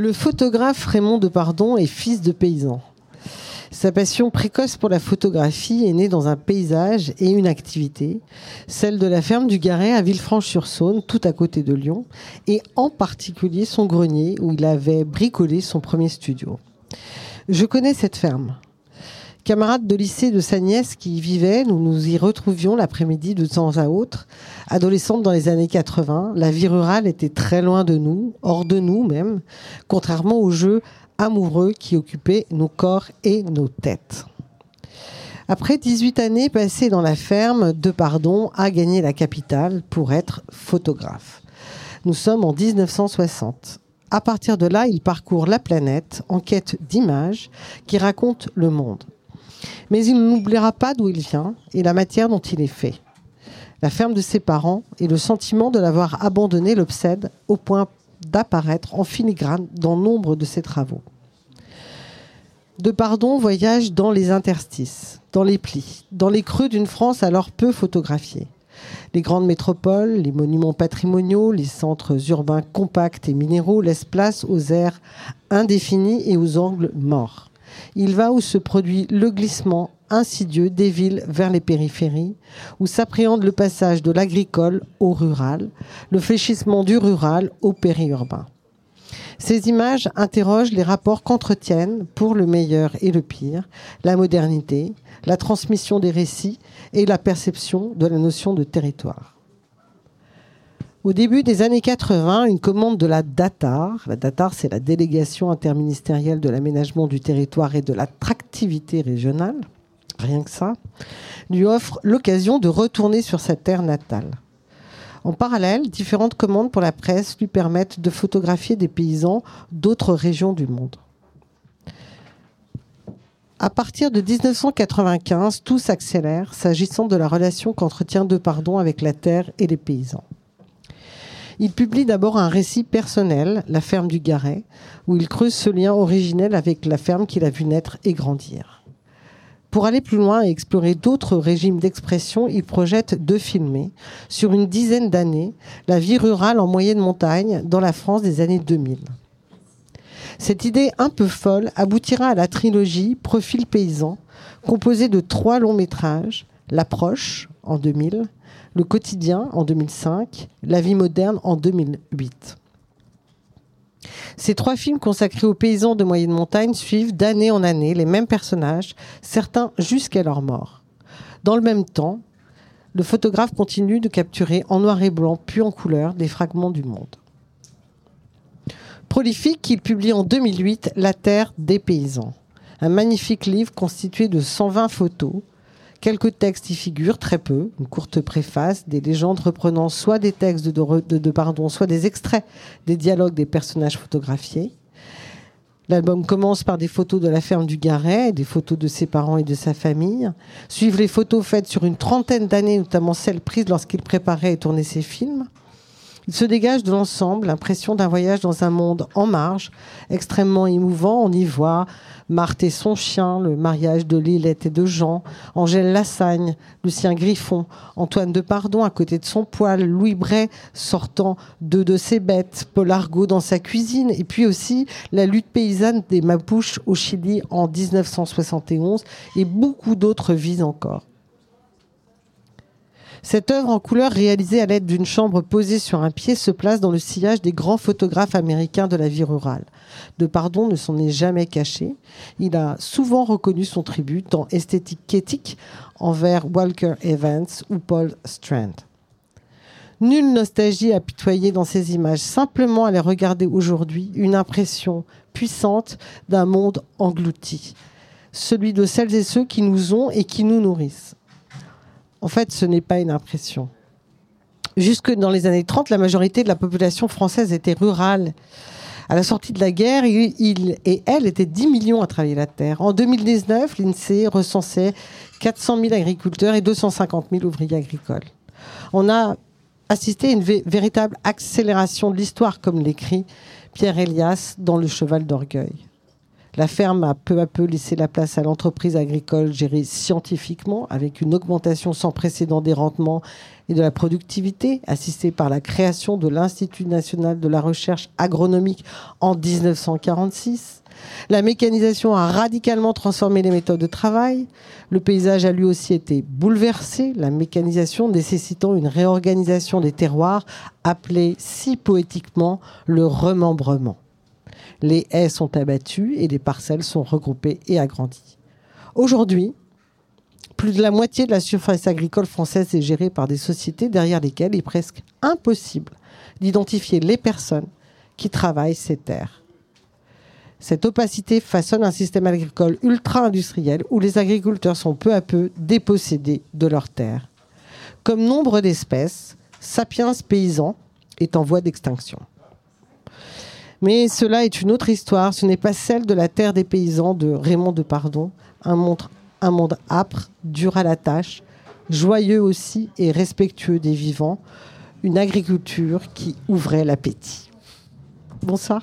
Le photographe Raymond Depardon est fils de paysan. Sa passion précoce pour la photographie est née dans un paysage et une activité, celle de la ferme du Garret à Villefranche-sur-Saône, tout à côté de Lyon, et en particulier son grenier où il avait bricolé son premier studio. Je connais cette ferme. Camarade de lycée de sa nièce qui y vivait, nous nous y retrouvions l'après-midi de temps à autre. Adolescente dans les années 80, la vie rurale était très loin de nous, hors de nous même, contrairement aux jeux amoureux qui occupaient nos corps et nos têtes. Après 18 années passées dans la ferme, Depardon a gagné la capitale pour être photographe. Nous sommes en 1960. À partir de là, il parcourt la planète en quête d'images qui racontent le monde. Mais il n'oubliera pas d'où il vient et la matière dont il est fait. La ferme de ses parents et le sentiment de l'avoir abandonné l'obsède au point d'apparaître en filigrane dans nombre de ses travaux. De Pardon voyage dans les interstices, dans les plis, dans les creux d'une France alors peu photographiée. Les grandes métropoles, les monuments patrimoniaux, les centres urbains compacts et minéraux laissent place aux aires indéfinis et aux angles morts. Il va où se produit le glissement insidieux des villes vers les périphéries, où s'appréhende le passage de l'agricole au rural, le fléchissement du rural au périurbain. Ces images interrogent les rapports qu'entretiennent, pour le meilleur et le pire, la modernité, la transmission des récits et la perception de la notion de territoire. Au début des années 80, une commande de la DATAR, la DATAR c'est la délégation interministérielle de l'aménagement du territoire et de l'attractivité régionale, rien que ça, lui offre l'occasion de retourner sur sa terre natale. En parallèle, différentes commandes pour la presse lui permettent de photographier des paysans d'autres régions du monde. À partir de 1995, tout s'accélère s'agissant de la relation qu'entretient Depardon avec la terre et les paysans. Il publie d'abord un récit personnel, La ferme du Garret, où il creuse ce lien originel avec la ferme qu'il a vu naître et grandir. Pour aller plus loin et explorer d'autres régimes d'expression, il projette de filmer, sur une dizaine d'années, la vie rurale en moyenne montagne dans la France des années 2000. Cette idée un peu folle aboutira à la trilogie Profil paysan, composée de trois longs métrages, L'approche en 2000, le quotidien en 2005, La vie moderne en 2008. Ces trois films consacrés aux paysans de moyenne montagne suivent d'année en année les mêmes personnages, certains jusqu'à leur mort. Dans le même temps, le photographe continue de capturer en noir et blanc puis en couleur des fragments du monde. Prolifique, il publie en 2008 La Terre des paysans, un magnifique livre constitué de 120 photos Quelques textes y figurent, très peu, une courte préface, des légendes reprenant soit des textes de, pardon, soit des extraits des dialogues des personnages photographiés. L'album commence par des photos de la ferme du Garret, des photos de ses parents et de sa famille. Suivent les photos faites sur une trentaine d'années, notamment celles prises lorsqu'il préparait et tournait ses films. Il se dégage de l'ensemble l'impression d'un voyage dans un monde en marge, extrêmement émouvant. On y voit Marthe et son chien, le mariage de Lilette et de Jean, Angèle Lassagne, Lucien Griffon, Antoine de Pardon à côté de son poêle, Louis Bray sortant de de ses bêtes, Paul Argot dans sa cuisine, et puis aussi la lutte paysanne des Mapuches au Chili en 1971 et beaucoup d'autres vies encore. Cette œuvre en couleur réalisée à l'aide d'une chambre posée sur un pied se place dans le sillage des grands photographes américains de la vie rurale. De Pardon ne s'en est jamais caché. Il a souvent reconnu son tribut, tant esthétique qu'éthique, envers Walker Evans ou Paul Strand. Nulle nostalgie apitoyée dans ces images, simplement à les regarder aujourd'hui, une impression puissante d'un monde englouti, celui de celles et ceux qui nous ont et qui nous nourrissent. En fait, ce n'est pas une impression. Jusque dans les années 30, la majorité de la population française était rurale. À la sortie de la guerre, il, et elle étaient 10 millions à travailler la terre. En 2019, l'INSEE recensait 400 000 agriculteurs et 250 000 ouvriers agricoles. On a assisté à une véritable accélération de l'histoire, comme l'écrit Pierre Elias dans Le Cheval d'Orgueil. La ferme a peu à peu laissé la place à l'entreprise agricole gérée scientifiquement, avec une augmentation sans précédent des rendements et de la productivité, assistée par la création de l'Institut national de la recherche agronomique en 1946. La mécanisation a radicalement transformé les méthodes de travail. Le paysage a lui aussi été bouleversé, la mécanisation nécessitant une réorganisation des terroirs appelée si poétiquement le remembrement. Les haies sont abattues et les parcelles sont regroupées et agrandies. Aujourd'hui, plus de la moitié de la surface agricole française est gérée par des sociétés derrière lesquelles il est presque impossible d'identifier les personnes qui travaillent ces terres. Cette opacité façonne un système agricole ultra-industriel où les agriculteurs sont peu à peu dépossédés de leurs terres. Comme nombre d'espèces, Sapiens paysan est en voie d'extinction. Mais cela est une autre histoire, ce n'est pas celle de la terre des paysans de Raymond de Pardon, un monde, âpre, dur à la tâche, joyeux aussi et respectueux des vivants, une agriculture qui ouvrait l'appétit. Bonsoir.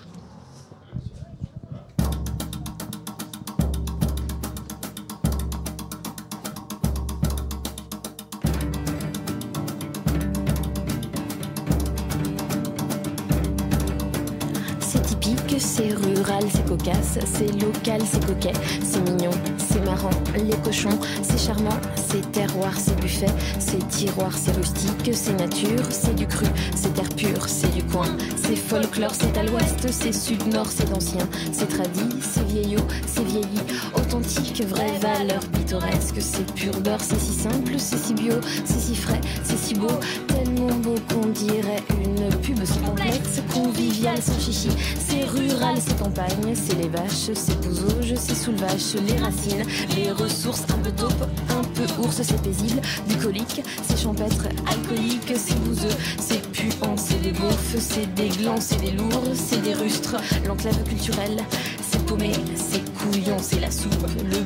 C'est rural, c'est cocasse, c'est local, c'est coquet, c'est mignon, c'est marrant, les cochons, c'est charmant, c'est terroir, c'est buffet, c'est tiroir, c'est rustique, c'est nature, c'est du cru, c'est terre pure, c'est du coin, c'est folklore, c'est à l'ouest, c'est sud-nord, c'est ancien, c'est tradit, c'est vieillot, c'est vieilli, authentique, vraie valeur pittoresque, c'est pur beurre, c'est si simple, c'est si bio, c'est si frais, c'est si beau, tellement beau qu'on dirait une pub sans complexe, convivial, sans chichi, c'est rural, c'est campagne, c'est les vaches, c'est je c'est sous le vache, les racines, les ressources, un peu taupe, un peu ours, c'est paisible, bucolique, c'est champêtre, alcoolique, c'est bouseux, c'est puant, c'est des beaufs, c'est des glands, c'est des lourds, c'est des rustres, l'enclave culturelle, c'est paumé, c'est couillon, c'est la soupe, le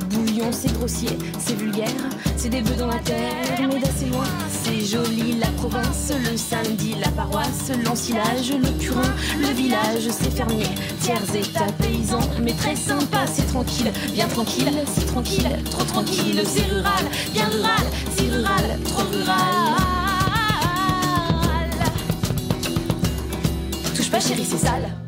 c'est grossier, c'est vulgaire, c'est des bœufs dans la terre, mais d'assez loin, c'est joli, la province, le samedi, la paroisse, l'ensilage, le purin, le village, c'est fermier, tiers état paysan, mais très sympa, c'est tranquille, bien tranquille, c'est tranquille, trop tranquille, c'est rural, bien rural, c'est rural, trop rural. Touche pas chérie, c'est sale.